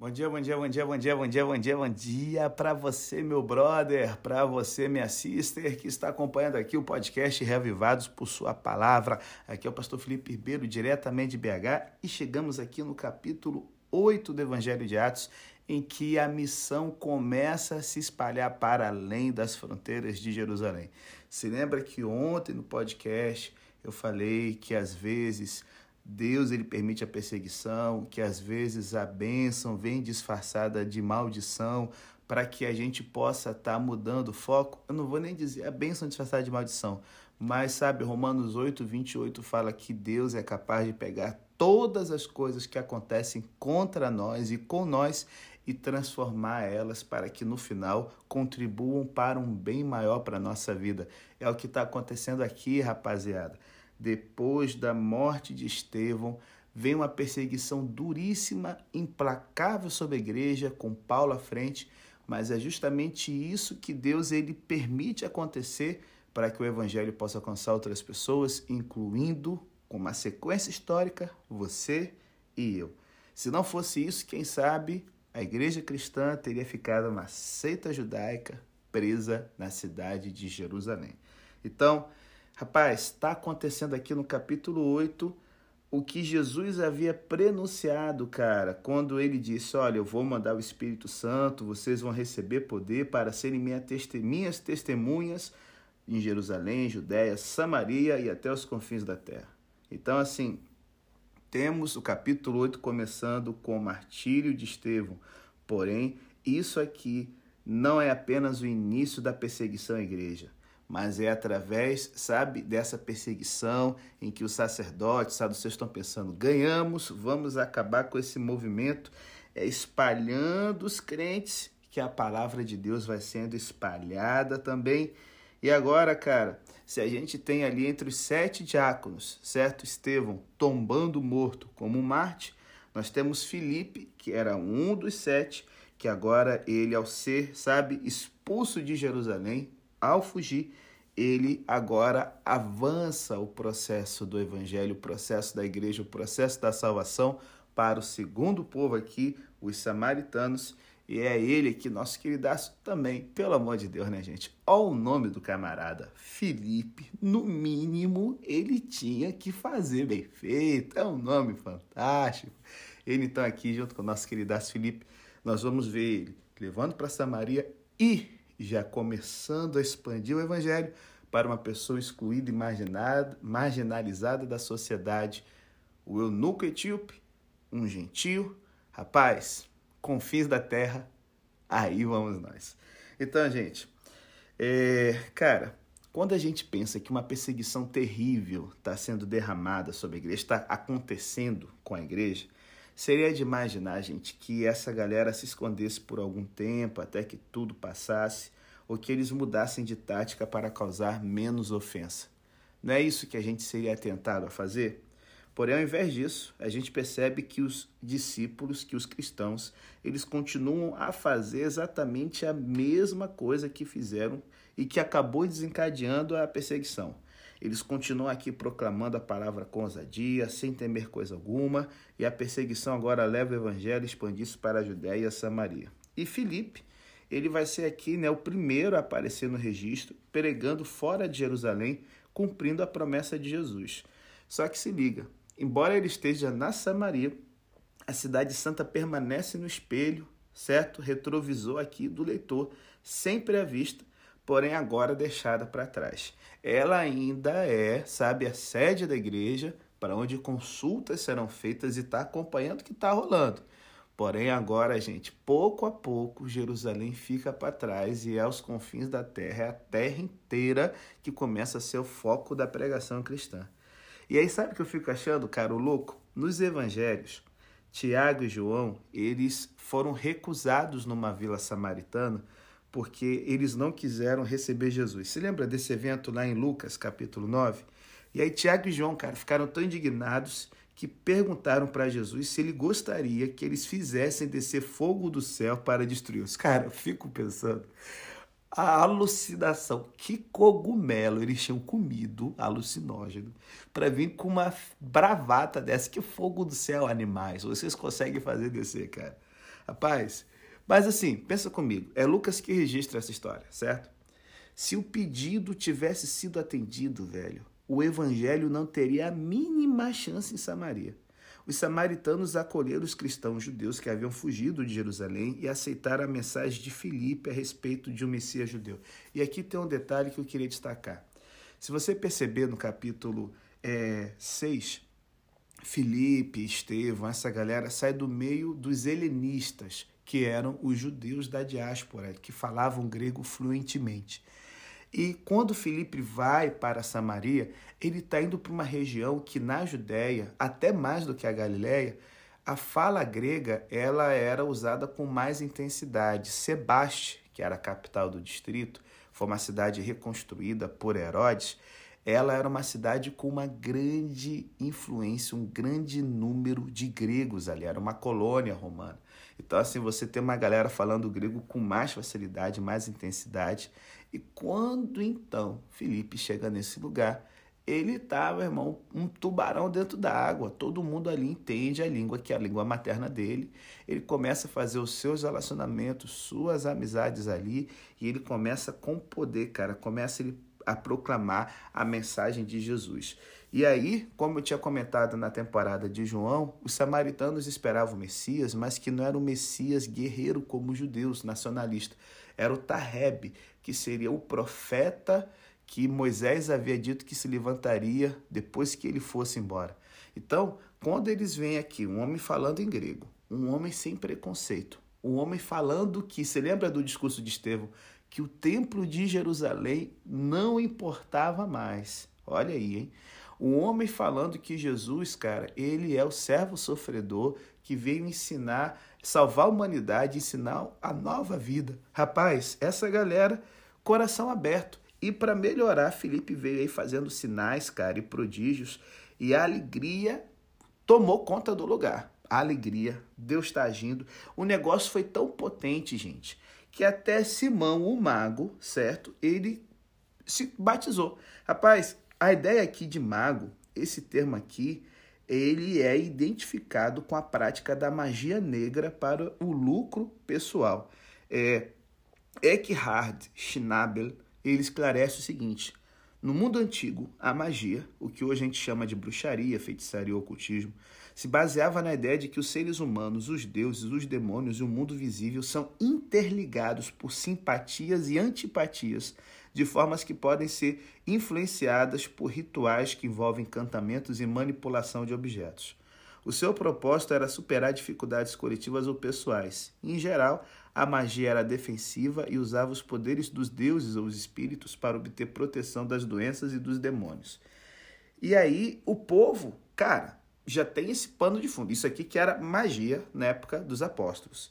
Bom dia, bom dia, bom dia, bom dia, bom dia, bom dia, bom dia para você, meu brother, para você, minha sister, que está acompanhando aqui o podcast Reavivados por Sua Palavra. Aqui é o pastor Felipe Ribeiro, diretamente de BH, e chegamos aqui no capítulo 8 do Evangelho de Atos, em que a missão começa a se espalhar para além das fronteiras de Jerusalém. Se lembra que ontem no podcast eu falei que às vezes Deus ele permite a perseguição, que às vezes a bênção vem disfarçada de maldição, para que a gente possa estar tá mudando o foco. Eu não vou nem dizer a bênção disfarçada de maldição, mas sabe, Romanos 8, 28 fala que Deus é capaz de pegar todas as coisas que acontecem contra nós e com nós e transformar elas para que no final contribuam para um bem maior para a nossa vida. É o que está acontecendo aqui, rapaziada depois da morte de Estevão, vem uma perseguição duríssima, implacável sobre a igreja, com Paulo à frente, mas é justamente isso que Deus ele permite acontecer para que o evangelho possa alcançar outras pessoas, incluindo, com uma sequência histórica, você e eu. Se não fosse isso, quem sabe a igreja cristã teria ficado uma seita judaica presa na cidade de Jerusalém. Então, Rapaz, está acontecendo aqui no capítulo 8 o que Jesus havia prenunciado, cara, quando ele disse: Olha, eu vou mandar o Espírito Santo, vocês vão receber poder para serem minhas testemunhas em Jerusalém, Judéia, Samaria e até os confins da terra. Então, assim, temos o capítulo 8 começando com o martírio de Estevão. Porém, isso aqui não é apenas o início da perseguição à igreja mas é através, sabe, dessa perseguição em que os sacerdotes, saduceus estão pensando, ganhamos, vamos acabar com esse movimento, é, espalhando os crentes, que a palavra de Deus vai sendo espalhada também. E agora, cara, se a gente tem ali entre os sete diáconos, certo? Estevão tombando morto como um Marte, nós temos Filipe, que era um dos sete, que agora ele, ao ser, sabe, expulso de Jerusalém, ao fugir, ele agora avança o processo do evangelho, o processo da igreja, o processo da salvação para o segundo povo aqui, os samaritanos, e é ele aqui, nosso queridaço também, pelo amor de Deus, né, gente? Olha o nome do camarada, Felipe. No mínimo, ele tinha que fazer bem feito. É um nome fantástico. Ele, então, aqui, junto com o nosso queridaço Felipe, nós vamos ver ele levando para Samaria e já começando a expandir o evangelho para uma pessoa excluída e marginalizada da sociedade, o eunuco etíope, um gentio, rapaz, confins da terra, aí vamos nós. Então, gente, é, cara, quando a gente pensa que uma perseguição terrível está sendo derramada sobre a igreja, está acontecendo com a igreja, Seria de imaginar, gente, que essa galera se escondesse por algum tempo até que tudo passasse, ou que eles mudassem de tática para causar menos ofensa. Não é isso que a gente seria tentado a fazer? Porém, ao invés disso, a gente percebe que os discípulos, que os cristãos, eles continuam a fazer exatamente a mesma coisa que fizeram e que acabou desencadeando a perseguição. Eles continuam aqui proclamando a palavra com ousadia, sem temer coisa alguma, e a perseguição agora leva o evangelho expandir-se para a Judéia e a Samaria. E Filipe, ele vai ser aqui né, o primeiro a aparecer no registro, pregando fora de Jerusalém, cumprindo a promessa de Jesus. Só que se liga, embora ele esteja na Samaria, a cidade santa permanece no espelho, certo? Retrovisor aqui do leitor, sempre à vista, porém agora deixada para trás. Ela ainda é, sabe, a sede da igreja, para onde consultas serão feitas e está acompanhando o que está rolando. Porém, agora, gente, pouco a pouco, Jerusalém fica para trás e é aos confins da terra, é a terra inteira que começa a ser o foco da pregação cristã. E aí, sabe o que eu fico achando, cara, o louco? Nos evangelhos, Tiago e João, eles foram recusados numa vila samaritana porque eles não quiseram receber Jesus. Se lembra desse evento lá em Lucas, capítulo 9? E aí Tiago e João, cara, ficaram tão indignados que perguntaram para Jesus se ele gostaria que eles fizessem descer fogo do céu para destruí-los. Cara, eu fico pensando, a alucinação, que cogumelo eles tinham comido, alucinógeno, para vir com uma bravata dessa, que fogo do céu, animais, vocês conseguem fazer descer, cara. Rapaz, mas assim, pensa comigo, é Lucas que registra essa história, certo? Se o pedido tivesse sido atendido, velho, o evangelho não teria a mínima chance em Samaria. Os samaritanos acolheram os cristãos judeus que haviam fugido de Jerusalém e aceitaram a mensagem de Filipe a respeito de um Messias judeu. E aqui tem um detalhe que eu queria destacar. Se você perceber no capítulo é, 6, Filipe, Estevão, essa galera sai do meio dos helenistas, que eram os judeus da diáspora, que falavam grego fluentemente. E quando Filipe vai para Samaria, ele está indo para uma região que na Judéia, até mais do que a Galiléia, a fala grega ela era usada com mais intensidade. Sebaste, que era a capital do distrito, foi uma cidade reconstruída por Herodes. Ela era uma cidade com uma grande influência, um grande número de gregos ali, era uma colônia romana. Então, assim, você tem uma galera falando grego com mais facilidade, mais intensidade. E quando então Felipe chega nesse lugar, ele estava, irmão, um tubarão dentro da água. Todo mundo ali entende a língua, que é a língua materna dele. Ele começa a fazer os seus relacionamentos, suas amizades ali, e ele começa com poder, cara. Começa ele a proclamar a mensagem de Jesus. E aí, como eu tinha comentado na temporada de João, os samaritanos esperavam o Messias, mas que não era o Messias guerreiro como os judeus, nacionalista. Era o Tareb, que seria o profeta que Moisés havia dito que se levantaria depois que ele fosse embora. Então, quando eles veem aqui um homem falando em grego, um homem sem preconceito, um homem falando que, você lembra do discurso de Estevão, que o templo de Jerusalém não importava mais. Olha aí, hein? Um homem falando que Jesus, cara, ele é o servo sofredor que veio ensinar, salvar a humanidade, ensinar a nova vida. Rapaz, essa galera, coração aberto. E para melhorar, Felipe veio aí fazendo sinais, cara, e prodígios, e a alegria tomou conta do lugar. A alegria, Deus está agindo. O negócio foi tão potente, gente, que até Simão, o mago, certo? Ele se batizou. Rapaz, a ideia aqui de mago, esse termo aqui, ele é identificado com a prática da magia negra para o lucro pessoal. É, Eckhard Schnabel ele esclarece o seguinte: no mundo antigo, a magia, o que hoje a gente chama de bruxaria, feitiçaria ou ocultismo, se baseava na ideia de que os seres humanos, os deuses, os demônios e o mundo visível são interligados por simpatias e antipatias, de formas que podem ser influenciadas por rituais que envolvem encantamentos e manipulação de objetos. O seu propósito era superar dificuldades coletivas ou pessoais. Em geral, a magia era defensiva e usava os poderes dos deuses ou os espíritos para obter proteção das doenças e dos demônios. E aí, o povo, cara, já tem esse pano de fundo. Isso aqui que era magia na época dos apóstolos.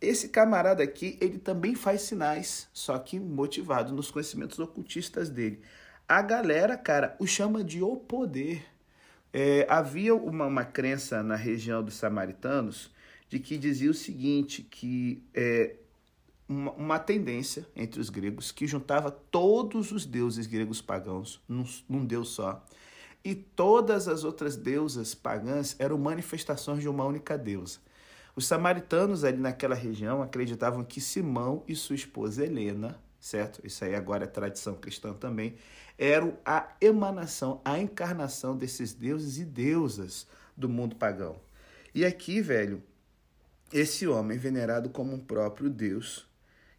Esse camarada aqui, ele também faz sinais, só que motivado nos conhecimentos ocultistas dele. A galera, cara, o chama de o poder. É, havia uma, uma crença na região dos samaritanos de que dizia o seguinte, que é, uma, uma, tendência entre os gregos que juntava todos os deuses gregos pagãos num, num deus só. E todas as outras deusas pagãs eram manifestações de uma única deusa. Os samaritanos ali naquela região acreditavam que Simão e sua esposa Helena, certo? Isso aí agora é tradição cristã também, eram a emanação, a encarnação desses deuses e deusas do mundo pagão. E aqui, velho, esse homem venerado como um próprio Deus,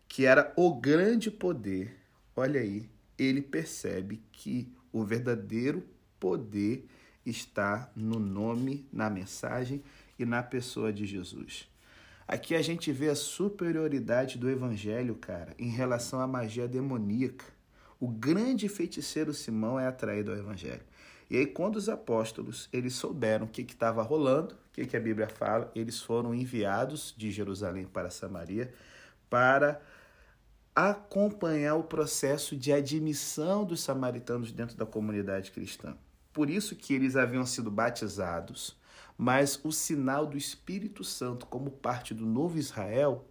que era o grande poder, olha aí, ele percebe que o verdadeiro poder está no nome, na mensagem e na pessoa de Jesus. Aqui a gente vê a superioridade do evangelho, cara, em relação à magia demoníaca. O grande feiticeiro Simão é atraído ao evangelho. E aí, quando os apóstolos eles souberam o que estava rolando, o que, que a Bíblia fala, eles foram enviados de Jerusalém para Samaria para acompanhar o processo de admissão dos samaritanos dentro da comunidade cristã. Por isso que eles haviam sido batizados, mas o sinal do Espírito Santo como parte do novo Israel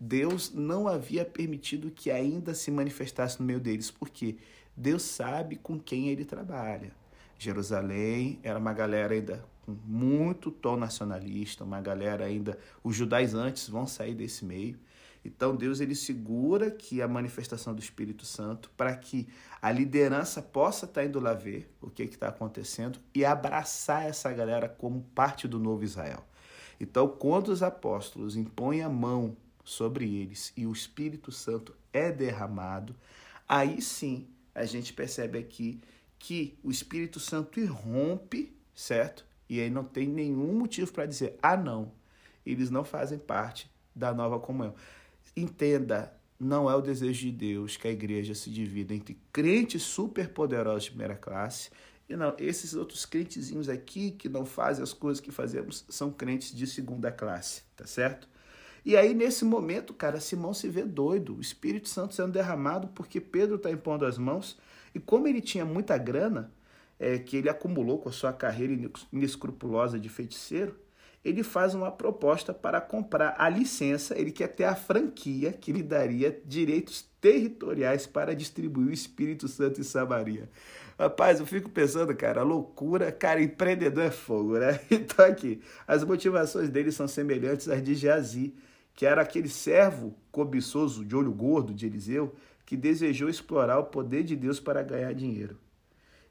Deus não havia permitido que ainda se manifestasse no meio deles, porque Deus sabe com quem ele trabalha. Jerusalém era uma galera ainda com muito tom nacionalista, uma galera ainda. Os judaizantes vão sair desse meio. Então Deus ele segura que a manifestação do Espírito Santo para que a liderança possa estar tá indo lá ver o que está acontecendo e abraçar essa galera como parte do novo Israel. Então, quando os apóstolos impõem a mão sobre eles e o Espírito Santo é derramado, aí sim a gente percebe aqui que o Espírito Santo irrompe, certo? E aí não tem nenhum motivo para dizer, ah, não, eles não fazem parte da nova comunhão. Entenda, não é o desejo de Deus que a igreja se divida entre crentes superpoderosos de primeira classe e não, esses outros crentezinhos aqui que não fazem as coisas que fazemos são crentes de segunda classe, tá certo? E aí, nesse momento, cara, Simão se vê doido, o Espírito Santo sendo derramado porque Pedro está impondo as mãos. E como ele tinha muita grana, é, que ele acumulou com a sua carreira inescrupulosa de feiticeiro, ele faz uma proposta para comprar a licença, ele quer ter a franquia que lhe daria direitos territoriais para distribuir o Espírito Santo em Samaria. Rapaz, eu fico pensando, cara, loucura, cara, empreendedor é fogo, né? Então aqui, as motivações dele são semelhantes às de Jazi, que era aquele servo cobiçoso de olho gordo de Eliseu, que desejou explorar o poder de Deus para ganhar dinheiro.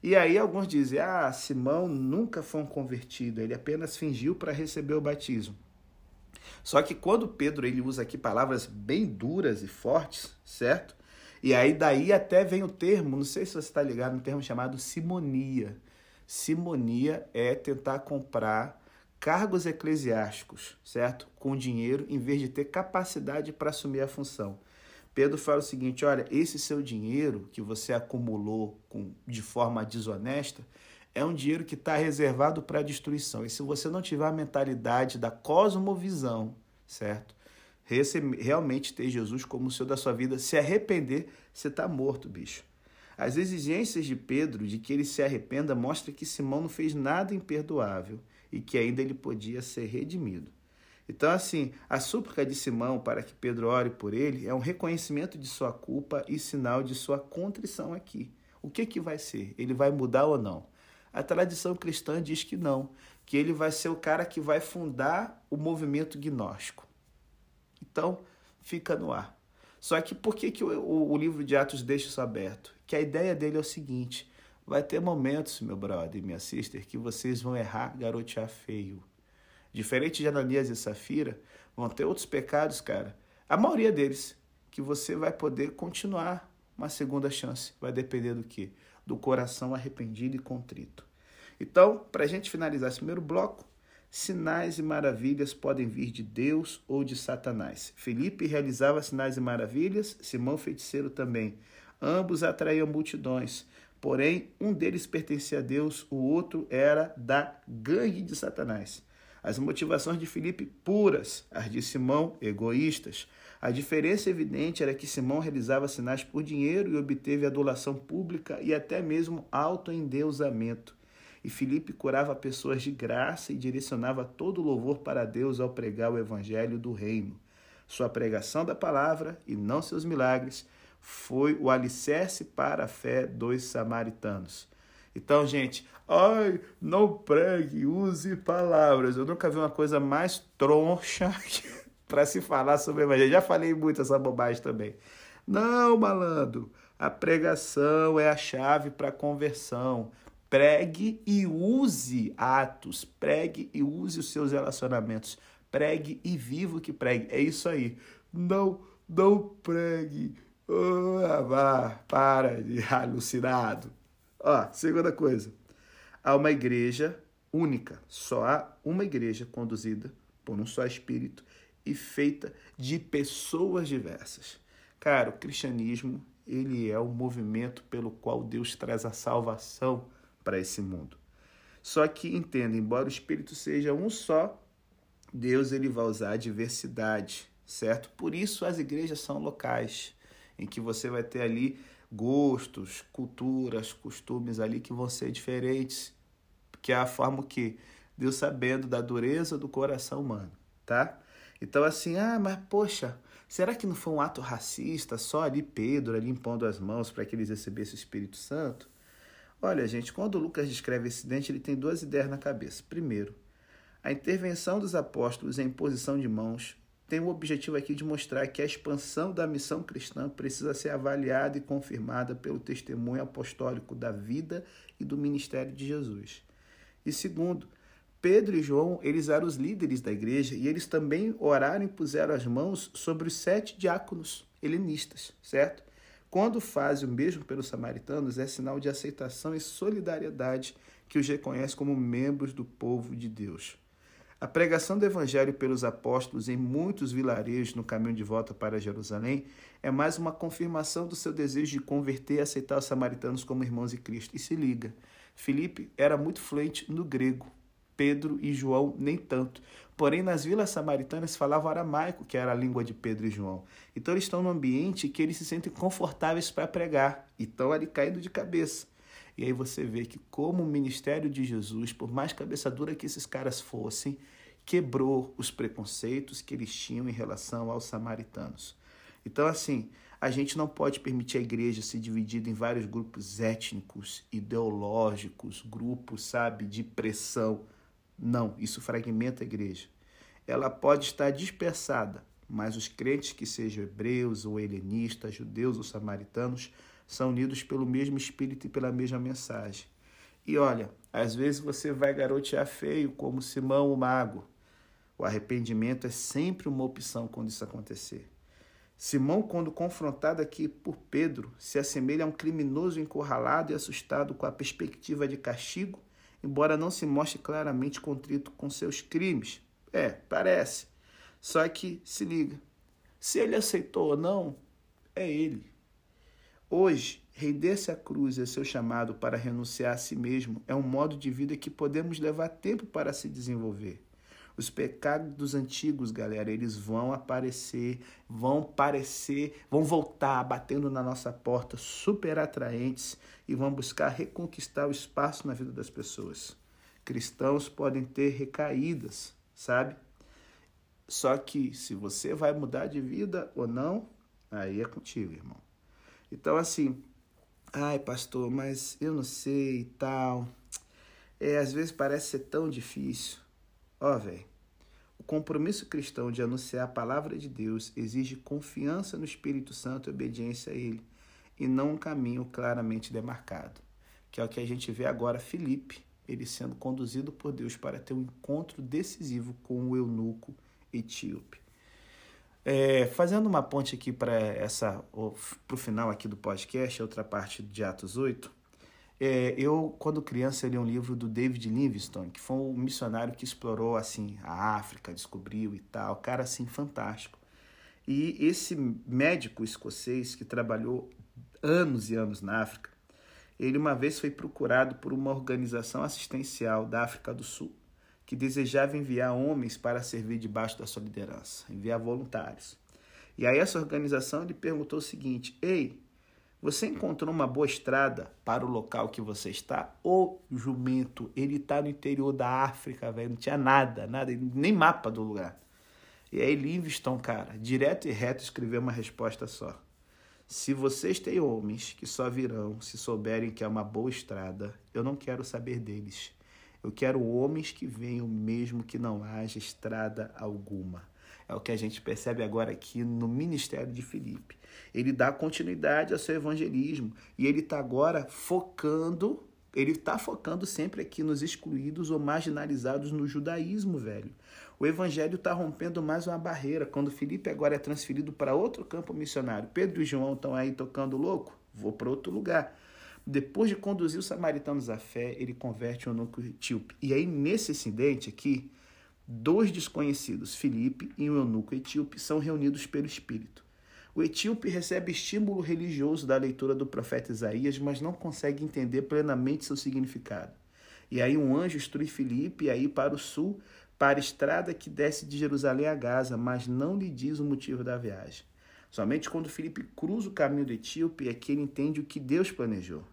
E aí alguns dizem: ah, Simão nunca foi um convertido, ele apenas fingiu para receber o batismo. Só que quando Pedro ele usa aqui palavras bem duras e fortes, certo? E aí daí até vem o termo, não sei se você está ligado, um termo chamado simonia. Simonia é tentar comprar cargos eclesiásticos, certo? Com dinheiro, em vez de ter capacidade para assumir a função. Pedro fala o seguinte: olha, esse seu dinheiro que você acumulou com, de forma desonesta é um dinheiro que está reservado para destruição. E se você não tiver a mentalidade da cosmovisão, certo? realmente ter Jesus como o Senhor da sua vida, se arrepender, você está morto, bicho. As exigências de Pedro de que ele se arrependa mostra que Simão não fez nada imperdoável e que ainda ele podia ser redimido. Então, assim, a súplica de Simão para que Pedro ore por ele é um reconhecimento de sua culpa e sinal de sua contrição aqui. O que, que vai ser? Ele vai mudar ou não? A tradição cristã diz que não, que ele vai ser o cara que vai fundar o movimento gnóstico. Então, fica no ar. Só que por que, que o, o, o livro de Atos deixa isso aberto? Que a ideia dele é o seguinte: vai ter momentos, meu brother e minha sister, que vocês vão errar, garotear feio. Diferente de Ananias e Safira, vão ter outros pecados, cara. A maioria deles, que você vai poder continuar uma segunda chance. Vai depender do quê? Do coração arrependido e contrito. Então, para a gente finalizar esse primeiro bloco, sinais e maravilhas podem vir de Deus ou de Satanás. Felipe realizava sinais e maravilhas, Simão feiticeiro também. Ambos atraíam multidões. Porém, um deles pertencia a Deus, o outro era da gangue de Satanás. As motivações de Filipe puras, as de Simão egoístas. A diferença evidente era que Simão realizava sinais por dinheiro e obteve adulação pública e até mesmo autoendeusamento. E Filipe curava pessoas de graça e direcionava todo o louvor para Deus ao pregar o evangelho do reino. Sua pregação da palavra e não seus milagres foi o alicerce para a fé dos samaritanos. Então, gente, ai, não pregue, use palavras. Eu nunca vi uma coisa mais troncha para se falar sobre o evangelho. Já falei muito essa bobagem também. Não, malandro, a pregação é a chave para a conversão. Pregue e use atos, pregue e use os seus relacionamentos. Pregue e viva que pregue. É isso aí. Não, não pregue. Oh, para de alucinado. Ó, segunda coisa. Há uma igreja única. Só há uma igreja conduzida por um só espírito e feita de pessoas diversas. Cara, o cristianismo, ele é o movimento pelo qual Deus traz a salvação para esse mundo. Só que entenda, embora o espírito seja um só, Deus ele vai usar a diversidade, certo? Por isso as igrejas são locais, em que você vai ter ali gostos, culturas, costumes ali que vão ser diferentes, que é a forma que Deus sabendo da dureza do coração humano, tá? Então assim, ah, mas poxa, será que não foi um ato racista só ali Pedro ali impondo as mãos para que eles recebessem o Espírito Santo? Olha, gente, quando Lucas descreve esse acidente, ele tem duas ideias na cabeça. Primeiro, a intervenção dos apóstolos em posição de mãos tem o objetivo aqui de mostrar que a expansão da missão cristã precisa ser avaliada e confirmada pelo testemunho apostólico da vida e do ministério de Jesus. E segundo, Pedro e João, eles eram os líderes da igreja e eles também oraram e puseram as mãos sobre os sete diáconos helenistas, certo? Quando fazem o mesmo pelos samaritanos, é sinal de aceitação e solidariedade que os reconhece como membros do povo de Deus. A pregação do Evangelho pelos apóstolos em muitos vilarejos no caminho de volta para Jerusalém é mais uma confirmação do seu desejo de converter e aceitar os samaritanos como irmãos de Cristo. E se liga, Filipe era muito fluente no grego, Pedro e João nem tanto. Porém, nas vilas samaritanas falavam aramaico, que era a língua de Pedro e João. Então, eles estão num ambiente que eles se sentem confortáveis para pregar e estão ali caindo de cabeça. E aí você vê que, como o ministério de Jesus, por mais cabeça dura que esses caras fossem, quebrou os preconceitos que eles tinham em relação aos samaritanos. Então, assim, a gente não pode permitir a igreja ser dividida em vários grupos étnicos, ideológicos, grupos, sabe, de pressão. Não, isso fragmenta a igreja. Ela pode estar dispersada, mas os crentes que sejam hebreus ou helenistas, judeus ou samaritanos, são unidos pelo mesmo Espírito e pela mesma mensagem. E olha, às vezes você vai garotear feio, como Simão o Mago. O arrependimento é sempre uma opção quando isso acontecer. Simão, quando confrontado aqui por Pedro, se assemelha a um criminoso encurralado e assustado com a perspectiva de castigo, embora não se mostre claramente contrito com seus crimes. É, parece. Só que, se liga, se ele aceitou ou não, é ele. Hoje, render-se à cruz e seu chamado para renunciar a si mesmo é um modo de vida que podemos levar tempo para se desenvolver. Os pecados dos antigos, galera, eles vão aparecer, vão parecer, vão voltar batendo na nossa porta, super atraentes e vão buscar reconquistar o espaço na vida das pessoas. Cristãos podem ter recaídas, sabe? Só que se você vai mudar de vida ou não, aí é contigo, irmão. Então, assim, ai, pastor, mas eu não sei e tal. É, às vezes parece ser tão difícil. Ó, velho, o compromisso cristão de anunciar a palavra de Deus exige confiança no Espírito Santo e obediência a Ele, e não um caminho claramente demarcado, que é o que a gente vê agora Filipe, ele sendo conduzido por Deus para ter um encontro decisivo com o eunuco etíope. É, fazendo uma ponte aqui para essa para o final aqui do podcast, outra parte de Atos 8, é, eu, quando criança, li um livro do David Livingstone, que foi um missionário que explorou assim a África, descobriu e tal, cara assim fantástico. E esse médico escocês que trabalhou anos e anos na África, ele uma vez foi procurado por uma organização assistencial da África do Sul que desejava enviar homens para servir debaixo da sua liderança, enviar voluntários. E aí essa organização lhe perguntou o seguinte: Ei, você encontrou uma boa estrada para o local que você está? O jumento, ele está no interior da África, velho, não tinha nada, nada, nem mapa do lugar. E aí Livingstone, cara, direto e reto escreveu uma resposta só. Se vocês têm homens que só virão se souberem que é uma boa estrada, eu não quero saber deles. Eu quero homens que venham mesmo que não haja estrada alguma. É o que a gente percebe agora aqui no ministério de Filipe. Ele dá continuidade ao seu evangelismo e ele está agora focando, ele está focando sempre aqui nos excluídos ou marginalizados no judaísmo, velho. O evangelho está rompendo mais uma barreira. Quando Filipe agora é transferido para outro campo missionário, Pedro e João estão aí tocando louco, vou para outro lugar. Depois de conduzir os samaritanos à fé, ele converte o eunuco etíope. E aí, nesse incidente aqui, dois desconhecidos, Filipe e o eunuco etíope, são reunidos pelo Espírito. O etíope recebe estímulo religioso da leitura do profeta Isaías, mas não consegue entender plenamente seu significado. E aí um anjo instrui Filipe a ir para o sul, para a estrada que desce de Jerusalém a Gaza, mas não lhe diz o motivo da viagem. Somente quando Filipe cruza o caminho do etíope é que ele entende o que Deus planejou.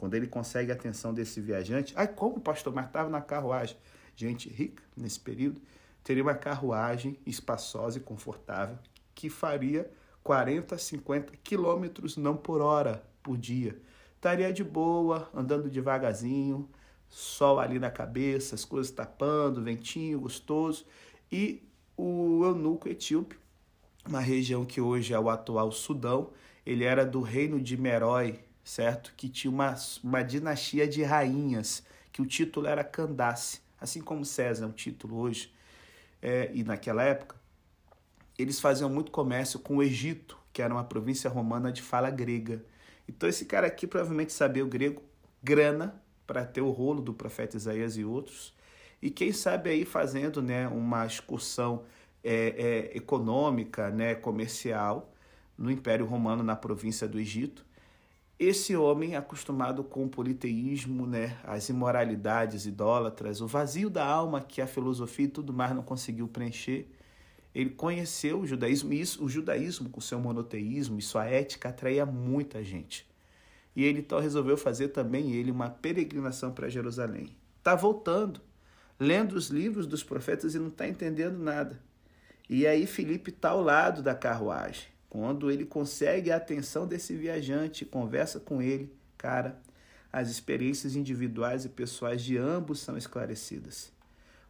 Quando ele consegue a atenção desse viajante, ai, como o pastor, estava na carruagem. Gente rica nesse período, teria uma carruagem espaçosa e confortável que faria 40, 50 quilômetros, não por hora, por dia. estaria de boa, andando devagarzinho, sol ali na cabeça, as coisas tapando, ventinho gostoso. E o eunuco etíope, uma região que hoje é o atual Sudão, ele era do reino de Merói, certo? Que tinha uma, uma dinastia de rainhas, que o título era Candace, assim como César é um título hoje. É, e naquela época, eles faziam muito comércio com o Egito, que era uma província romana de fala grega. Então esse cara aqui provavelmente sabia o grego, grana, para ter o rolo do profeta Isaías e outros. E quem sabe aí fazendo né, uma excursão é, é, econômica, né, comercial, no Império Romano, na província do Egito. Esse homem, acostumado com o politeísmo, né, as imoralidades idólatras, o vazio da alma que a filosofia e tudo mais não conseguiu preencher, ele conheceu o judaísmo, e isso, o judaísmo com seu monoteísmo e sua ética atraía muita gente. E ele então resolveu fazer também ele uma peregrinação para Jerusalém. Está voltando, lendo os livros dos profetas e não está entendendo nada. E aí Felipe está ao lado da carruagem. Quando ele consegue a atenção desse viajante, conversa com ele, cara, as experiências individuais e pessoais de ambos são esclarecidas.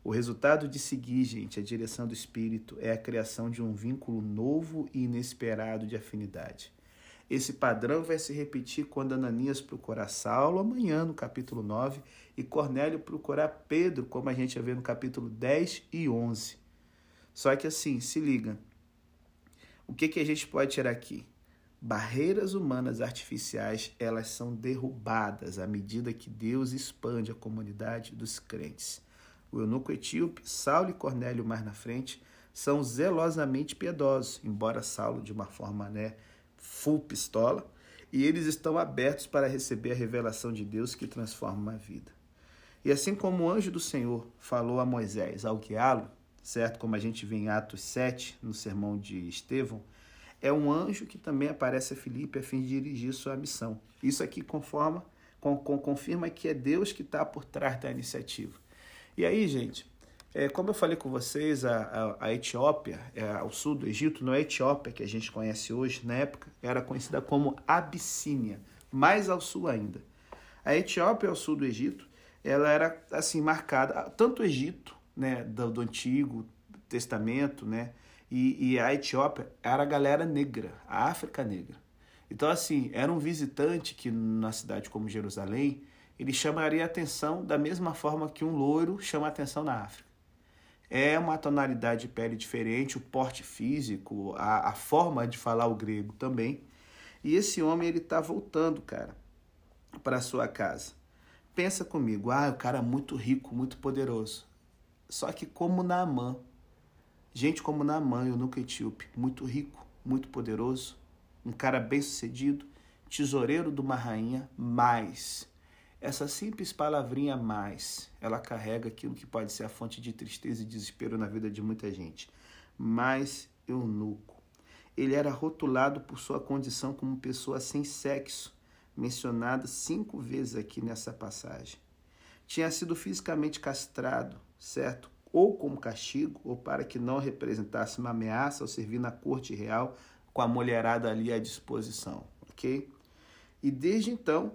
O resultado de seguir, gente, a direção do Espírito é a criação de um vínculo novo e inesperado de afinidade. Esse padrão vai se repetir quando Ananias procurar Saulo amanhã, no capítulo 9, e Cornélio procurar Pedro, como a gente ver no capítulo 10 e 11. Só que assim, se liga. O que, que a gente pode tirar aqui? Barreiras humanas artificiais, elas são derrubadas à medida que Deus expande a comunidade dos crentes. O eunuco etíope, Saulo e Cornélio mais na frente, são zelosamente piedosos, embora Saulo de uma forma, né, full pistola, e eles estão abertos para receber a revelação de Deus que transforma a vida. E assim como o anjo do Senhor falou a Moisés ao guiá-lo, certo? Como a gente vê em Atos 7, no sermão de Estevão, é um anjo que também aparece a Filipe a fim de dirigir sua missão. Isso aqui conforma, com, com, confirma que é Deus que está por trás da iniciativa. E aí, gente, é, como eu falei com vocês, a, a, a Etiópia, é, ao sul do Egito, não é a Etiópia que a gente conhece hoje, na época era conhecida como Abissínia, mais ao sul ainda. A Etiópia, ao sul do Egito, ela era assim marcada, tanto o Egito, né, do, do Antigo Testamento, né, e, e a Etiópia era a galera negra, a África negra. Então, assim, era um visitante que na cidade como Jerusalém, ele chamaria atenção da mesma forma que um loiro chama atenção na África é uma tonalidade de pele diferente, o porte físico, a, a forma de falar o grego também. E esse homem ele está voltando, cara, para sua casa. Pensa comigo, ah, o cara é muito rico, muito poderoso. Só que como Naamã, gente como Naamã, eu nunca etíope, muito rico, muito poderoso, um cara bem sucedido, tesoureiro de uma rainha, mas essa simples palavrinha mais, ela carrega aquilo que pode ser a fonte de tristeza e desespero na vida de muita gente. Mais eunuco. Ele era rotulado por sua condição como pessoa sem sexo, mencionada cinco vezes aqui nessa passagem. Tinha sido fisicamente castrado, certo? Ou como castigo, ou para que não representasse uma ameaça ao servir na corte real com a mulherada ali à disposição, ok? E desde então,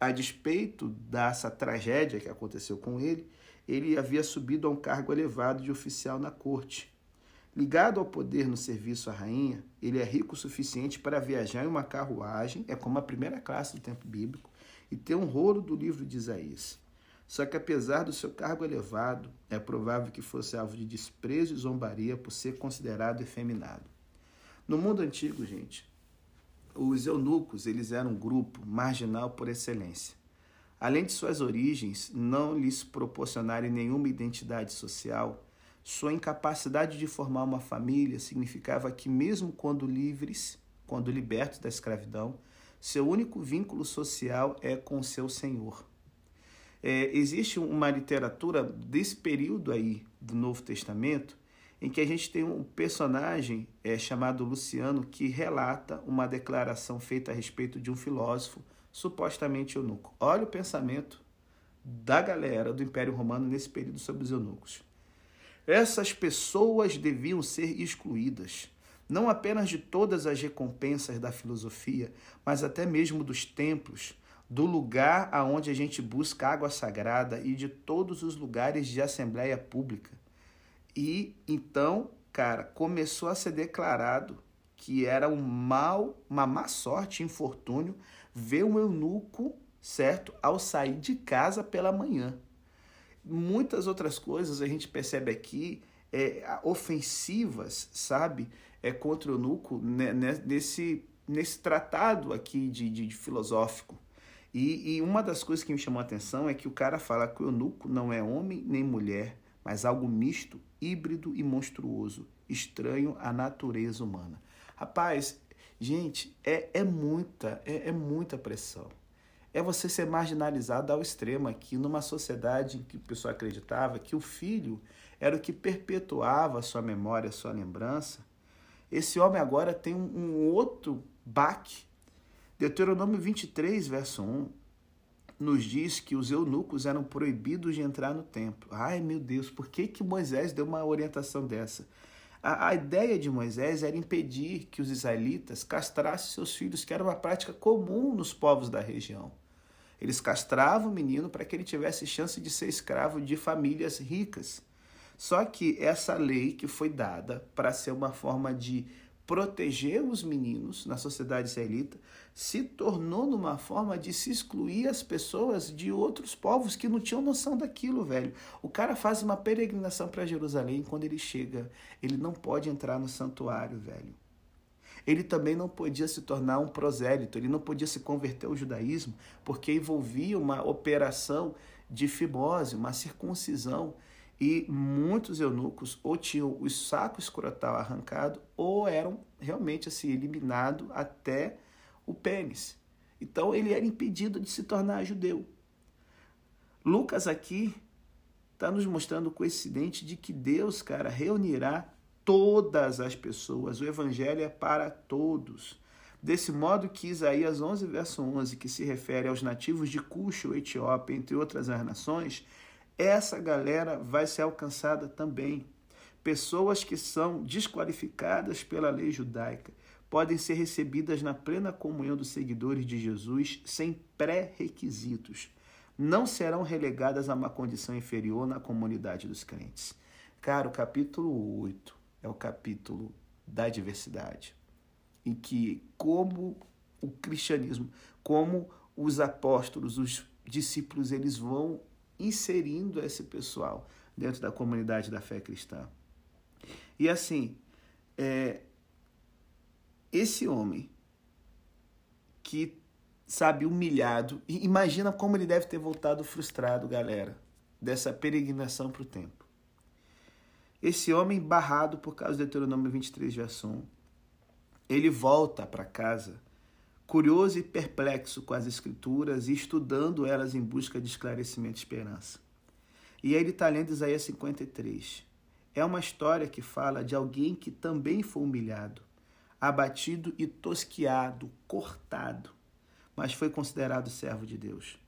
a despeito dessa tragédia que aconteceu com ele, ele havia subido a um cargo elevado de oficial na corte. Ligado ao poder no serviço à rainha, ele é rico o suficiente para viajar em uma carruagem, é como a primeira classe do tempo bíblico, e ter um rolo do livro de Isaías. Só que apesar do seu cargo elevado, é provável que fosse alvo de desprezo e zombaria por ser considerado efeminado. No mundo antigo, gente, os eunucos, eles eram um grupo marginal por excelência. Além de suas origens não lhes proporcionarem nenhuma identidade social, sua incapacidade de formar uma família significava que, mesmo quando livres, quando libertos da escravidão, seu único vínculo social é com seu senhor. É, existe uma literatura desse período aí do Novo Testamento em que a gente tem um personagem é, chamado Luciano que relata uma declaração feita a respeito de um filósofo supostamente eunuco. Olha o pensamento da galera do Império Romano nesse período sobre os eunucos. Essas pessoas deviam ser excluídas, não apenas de todas as recompensas da filosofia, mas até mesmo dos templos, do lugar aonde a gente busca água sagrada e de todos os lugares de assembleia pública. E então, cara, começou a ser declarado que era um mal, uma má sorte, infortúnio, ver um eunuco, certo, ao sair de casa pela manhã. Muitas outras coisas a gente percebe aqui é, ofensivas, sabe, é contra o eunuco né, né, nesse, nesse tratado aqui de, de, de filosófico. E, e, uma das coisas que me chamou a atenção é que o cara fala que o eunuco não é homem nem mulher, mas algo misto, híbrido e monstruoso, estranho à natureza humana. Rapaz, gente, é, é muita, é, é muita pressão. É você ser marginalizado ao extremo aqui, numa sociedade em que o pessoal acreditava que o filho era o que perpetuava a sua memória, a sua lembrança. Esse homem agora tem um, um outro baque. Deuteronômio 23, verso 1, nos diz que os eunucos eram proibidos de entrar no templo. Ai, meu Deus, por que, que Moisés deu uma orientação dessa? A, a ideia de Moisés era impedir que os israelitas castrassem seus filhos, que era uma prática comum nos povos da região. Eles castravam o menino para que ele tivesse chance de ser escravo de famílias ricas. Só que essa lei que foi dada para ser uma forma de proteger os meninos na sociedade israelita se tornou numa forma de se excluir as pessoas de outros povos que não tinham noção daquilo, velho. O cara faz uma peregrinação para Jerusalém quando ele chega, ele não pode entrar no santuário, velho. Ele também não podia se tornar um prosélito, ele não podia se converter ao judaísmo, porque envolvia uma operação de fimose, uma circuncisão e muitos eunucos ou tinham o saco escrotal arrancado ou eram realmente assim eliminados até o pênis. Então ele era impedido de se tornar judeu. Lucas aqui está nos mostrando o coincidente de que Deus, cara, reunirá todas as pessoas. O evangelho é para todos. Desse modo que Isaías 11, verso 11, que se refere aos nativos de Cuxo, Etiópia, entre outras nações, essa galera vai ser alcançada também. Pessoas que são desqualificadas pela lei judaica podem ser recebidas na plena comunhão dos seguidores de Jesus sem pré-requisitos. Não serão relegadas a uma condição inferior na comunidade dos crentes. Cara, o capítulo 8 é o capítulo da diversidade, em que como o cristianismo, como os apóstolos, os discípulos, eles vão inserindo esse pessoal dentro da comunidade da fé cristã. E assim, é, esse homem que sabe humilhado, imagina como ele deve ter voltado frustrado, galera, dessa peregrinação para o templo. Esse homem barrado por causa do Deuteronômio 23, verso 1, ele volta para casa curioso e perplexo com as Escrituras e estudando elas em busca de esclarecimento e esperança. E ele está lendo Isaías 53. É uma história que fala de alguém que também foi humilhado, abatido e tosquiado, cortado, mas foi considerado servo de Deus.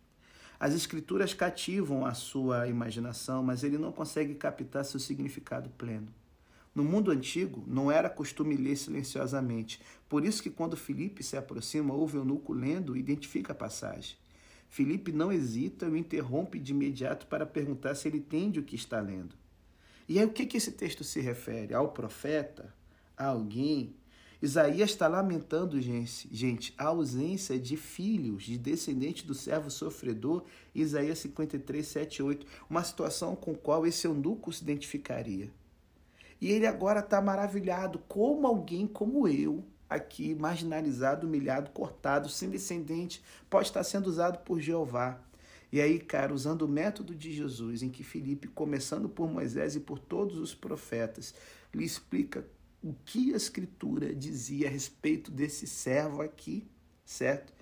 As Escrituras cativam a sua imaginação, mas ele não consegue captar seu significado pleno. No mundo antigo, não era costume ler silenciosamente. Por isso que quando Felipe se aproxima, ouve o eunuco lendo e identifica a passagem. Felipe não hesita e o interrompe de imediato para perguntar se ele entende o que está lendo. E aí o que, que esse texto se refere? Ao profeta? A alguém? Isaías está lamentando, gente, a ausência de filhos, de descendentes do servo sofredor, Isaías 53, 7 8, uma situação com qual esse eunuco se identificaria. E ele agora está maravilhado, como alguém como eu, aqui, marginalizado, humilhado, cortado, sem descendente, pode estar sendo usado por Jeová. E aí, cara, usando o método de Jesus, em que Felipe, começando por Moisés e por todos os profetas, lhe explica o que a Escritura dizia a respeito desse servo aqui, certo?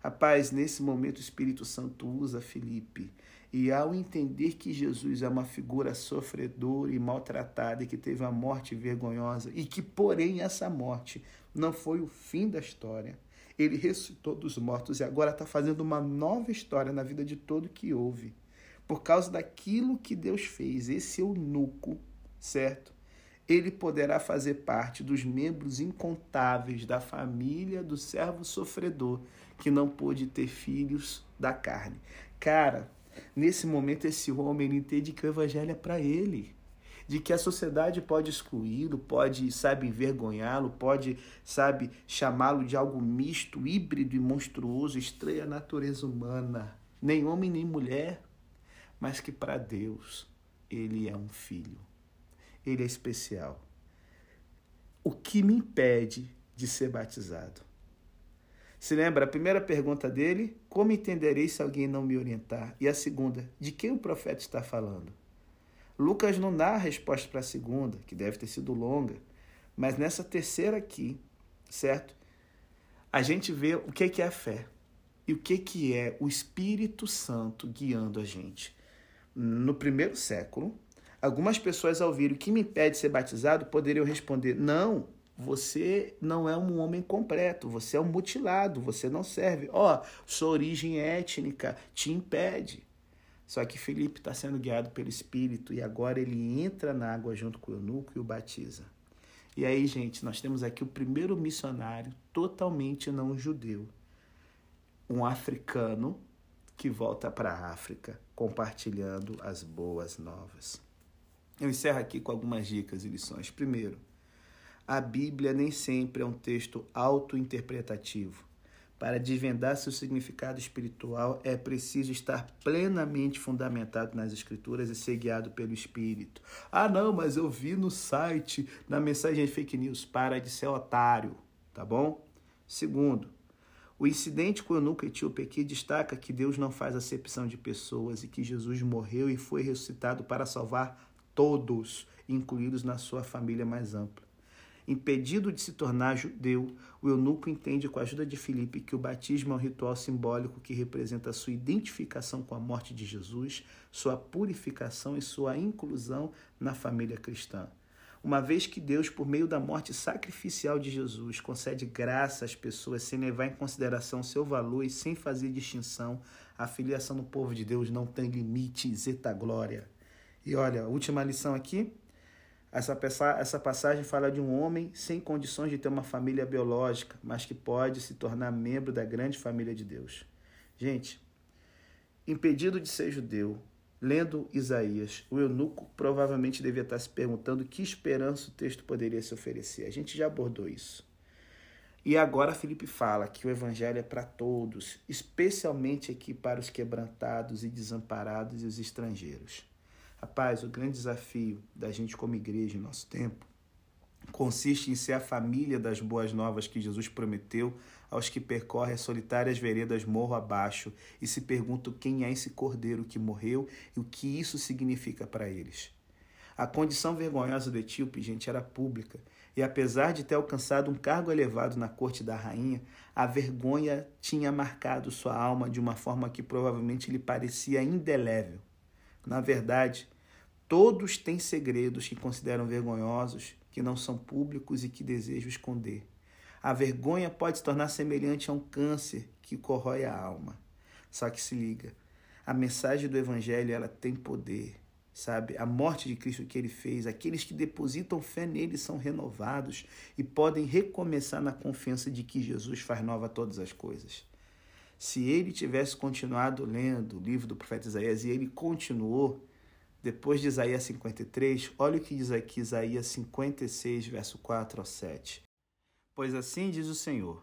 Rapaz, nesse momento o Espírito Santo usa Felipe e ao entender que Jesus é uma figura sofredora e maltratada e que teve uma morte vergonhosa e que, porém, essa morte não foi o fim da história, ele ressuscitou dos mortos e agora está fazendo uma nova história na vida de todo que houve. Por causa daquilo que Deus fez, esse eunuco, certo? ele poderá fazer parte dos membros incontáveis da família do servo sofredor que não pôde ter filhos da carne. Cara, nesse momento esse homem entende que o evangelho é para ele de que a sociedade pode excluí-lo, pode, sabe, envergonhá-lo, pode, sabe, chamá-lo de algo misto, híbrido e monstruoso, estranho à natureza humana, nem homem nem mulher, mas que para Deus ele é um filho. Ele é especial. O que me impede de ser batizado? Se lembra, a primeira pergunta dele, como entenderei se alguém não me orientar? E a segunda, de quem o profeta está falando? Lucas não dá a resposta para a segunda, que deve ter sido longa, mas nessa terceira aqui, certo? A gente vê o que é a fé e o que é o Espírito Santo guiando a gente. No primeiro século, algumas pessoas ao ouvir o que me impede de ser batizado poderiam responder: não, você não é um homem completo, você é um mutilado, você não serve. Ó, oh, sua origem étnica te impede. Só que Felipe está sendo guiado pelo Espírito e agora ele entra na água junto com o eunuco e o batiza. E aí, gente, nós temos aqui o primeiro missionário totalmente não judeu, um africano que volta para a África compartilhando as boas novas. Eu encerro aqui com algumas dicas e lições. Primeiro, a Bíblia nem sempre é um texto auto-interpretativo. Para desvendar seu significado espiritual, é preciso estar plenamente fundamentado nas Escrituras e ser guiado pelo Espírito. Ah, não, mas eu vi no site, na mensagem fake news. Para de ser otário, tá bom? Segundo, o incidente com o eunuco etíope aqui destaca que Deus não faz acepção de pessoas e que Jesus morreu e foi ressuscitado para salvar todos, incluídos na sua família mais ampla. Impedido de se tornar judeu, o eunuco entende com a ajuda de Filipe que o batismo é um ritual simbólico que representa sua identificação com a morte de Jesus, sua purificação e sua inclusão na família cristã. Uma vez que Deus, por meio da morte sacrificial de Jesus, concede graça às pessoas sem levar em consideração seu valor e sem fazer distinção, a filiação do povo de Deus não tem limites, eta glória. E olha, última lição aqui, essa, essa passagem fala de um homem sem condições de ter uma família biológica, mas que pode se tornar membro da grande família de Deus. Gente, impedido de ser judeu, lendo Isaías, o eunuco provavelmente devia estar se perguntando que esperança o texto poderia se oferecer. A gente já abordou isso. E agora Felipe fala que o evangelho é para todos, especialmente aqui para os quebrantados e desamparados e os estrangeiros. Rapaz, o grande desafio da gente como igreja em nosso tempo consiste em ser a família das boas novas que Jesus prometeu aos que percorrem as solitárias veredas morro abaixo e se perguntam quem é esse cordeiro que morreu e o que isso significa para eles. A condição vergonhosa do etíope, gente, era pública, e apesar de ter alcançado um cargo elevado na corte da rainha, a vergonha tinha marcado sua alma de uma forma que provavelmente lhe parecia indelével. Na verdade, todos têm segredos que consideram vergonhosos, que não são públicos e que desejam esconder. A vergonha pode se tornar semelhante a um câncer que corrói a alma. Só que se liga, a mensagem do evangelho ela tem poder, sabe? A morte de Cristo que ele fez, aqueles que depositam fé nele são renovados e podem recomeçar na confiança de que Jesus faz nova todas as coisas. Se ele tivesse continuado lendo o livro do profeta Isaías e ele continuou, depois de Isaías 53, olha o que diz aqui Isaías 56, verso 4 ao 7. Pois assim diz o Senhor: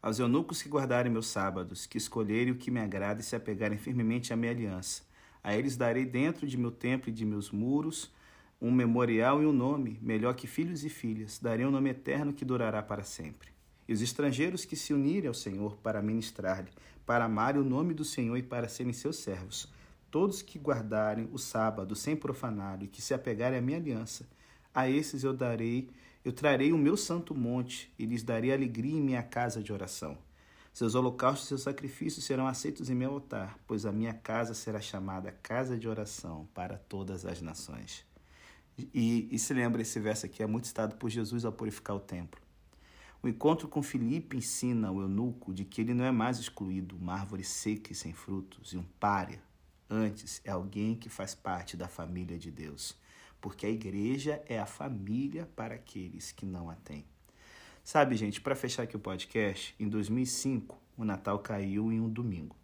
aos eunucos que guardarem meus sábados, que escolherem o que me agrada e se apegarem firmemente à minha aliança, a eles darei dentro de meu templo e de meus muros um memorial e um nome, melhor que filhos e filhas, darei um nome eterno que durará para sempre. E os estrangeiros que se unirem ao Senhor para ministrar-lhe, para amarem o nome do Senhor e para serem seus servos. Todos que guardarem o sábado sem profanar e que se apegarem à minha aliança, a esses eu darei, eu trarei o meu santo monte e lhes darei alegria em minha casa de oração. Seus holocaustos e seus sacrifícios serão aceitos em meu altar, pois a minha casa será chamada casa de oração para todas as nações. E, e se lembra, esse verso aqui é muito citado por Jesus ao purificar o templo. O encontro com Filipe ensina o eunuco de que ele não é mais excluído, uma árvore seca e sem frutos, e um pária. Antes, é alguém que faz parte da família de Deus. porque a igreja é a família para aqueles que não a têm. Sabe, gente, para fechar aqui o podcast, em 2005, o Natal caiu em um domingo.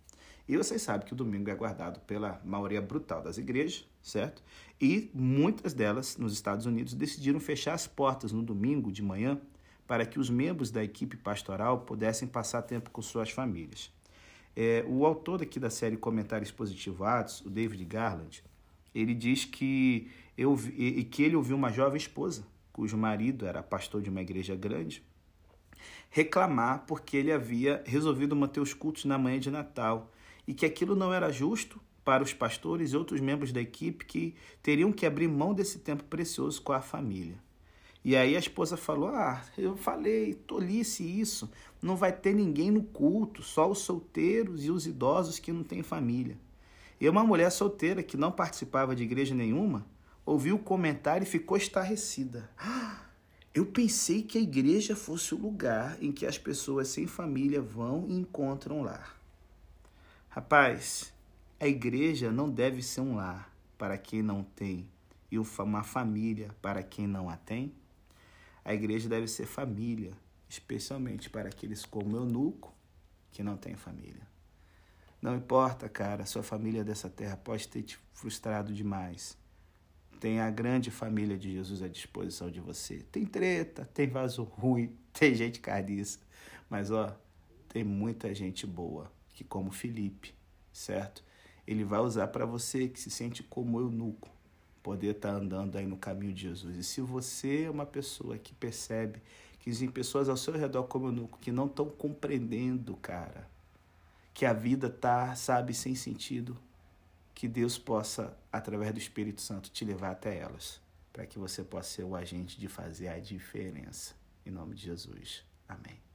E vocês sabem que o domingo é guardado pela maioria brutal das igrejas, certo? E muitas delas, nos Estados Unidos, decidiram fechar as portas no domingo de manhã para que os membros da equipe pastoral pudessem passar tempo com suas famílias. É, o autor aqui da série Comentários Positivados, o David Garland, ele diz que, eu, e, que ele ouviu uma jovem esposa, cujo marido era pastor de uma igreja grande, reclamar porque ele havia resolvido manter os cultos na manhã de Natal e que aquilo não era justo para os pastores e outros membros da equipe que teriam que abrir mão desse tempo precioso com a família. E aí a esposa falou: Ah, eu falei, tolice isso. Não vai ter ninguém no culto, só os solteiros e os idosos que não têm família. E uma mulher solteira que não participava de igreja nenhuma ouviu o comentário e ficou estarrecida. Eu pensei que a igreja fosse o lugar em que as pessoas sem família vão e encontram lar. Rapaz, a igreja não deve ser um lar para quem não tem e uma família para quem não a tem. A igreja deve ser família, especialmente para aqueles como eunuco que não têm família. Não importa, cara, sua família dessa terra pode ter te frustrado demais. Tem a grande família de Jesus à disposição de você. Tem treta, tem vaso ruim, tem gente carniça. Mas, ó, tem muita gente boa, que como Felipe, certo? Ele vai usar para você que se sente como eunuco, poder estar tá andando aí no caminho de Jesus. E se você é uma pessoa que percebe que existem pessoas ao seu redor como eunuco que não estão compreendendo, cara, que a vida tá, sabe, sem sentido, que Deus possa, através do Espírito Santo, te levar até elas, para que você possa ser o agente de fazer a diferença. Em nome de Jesus. Amém.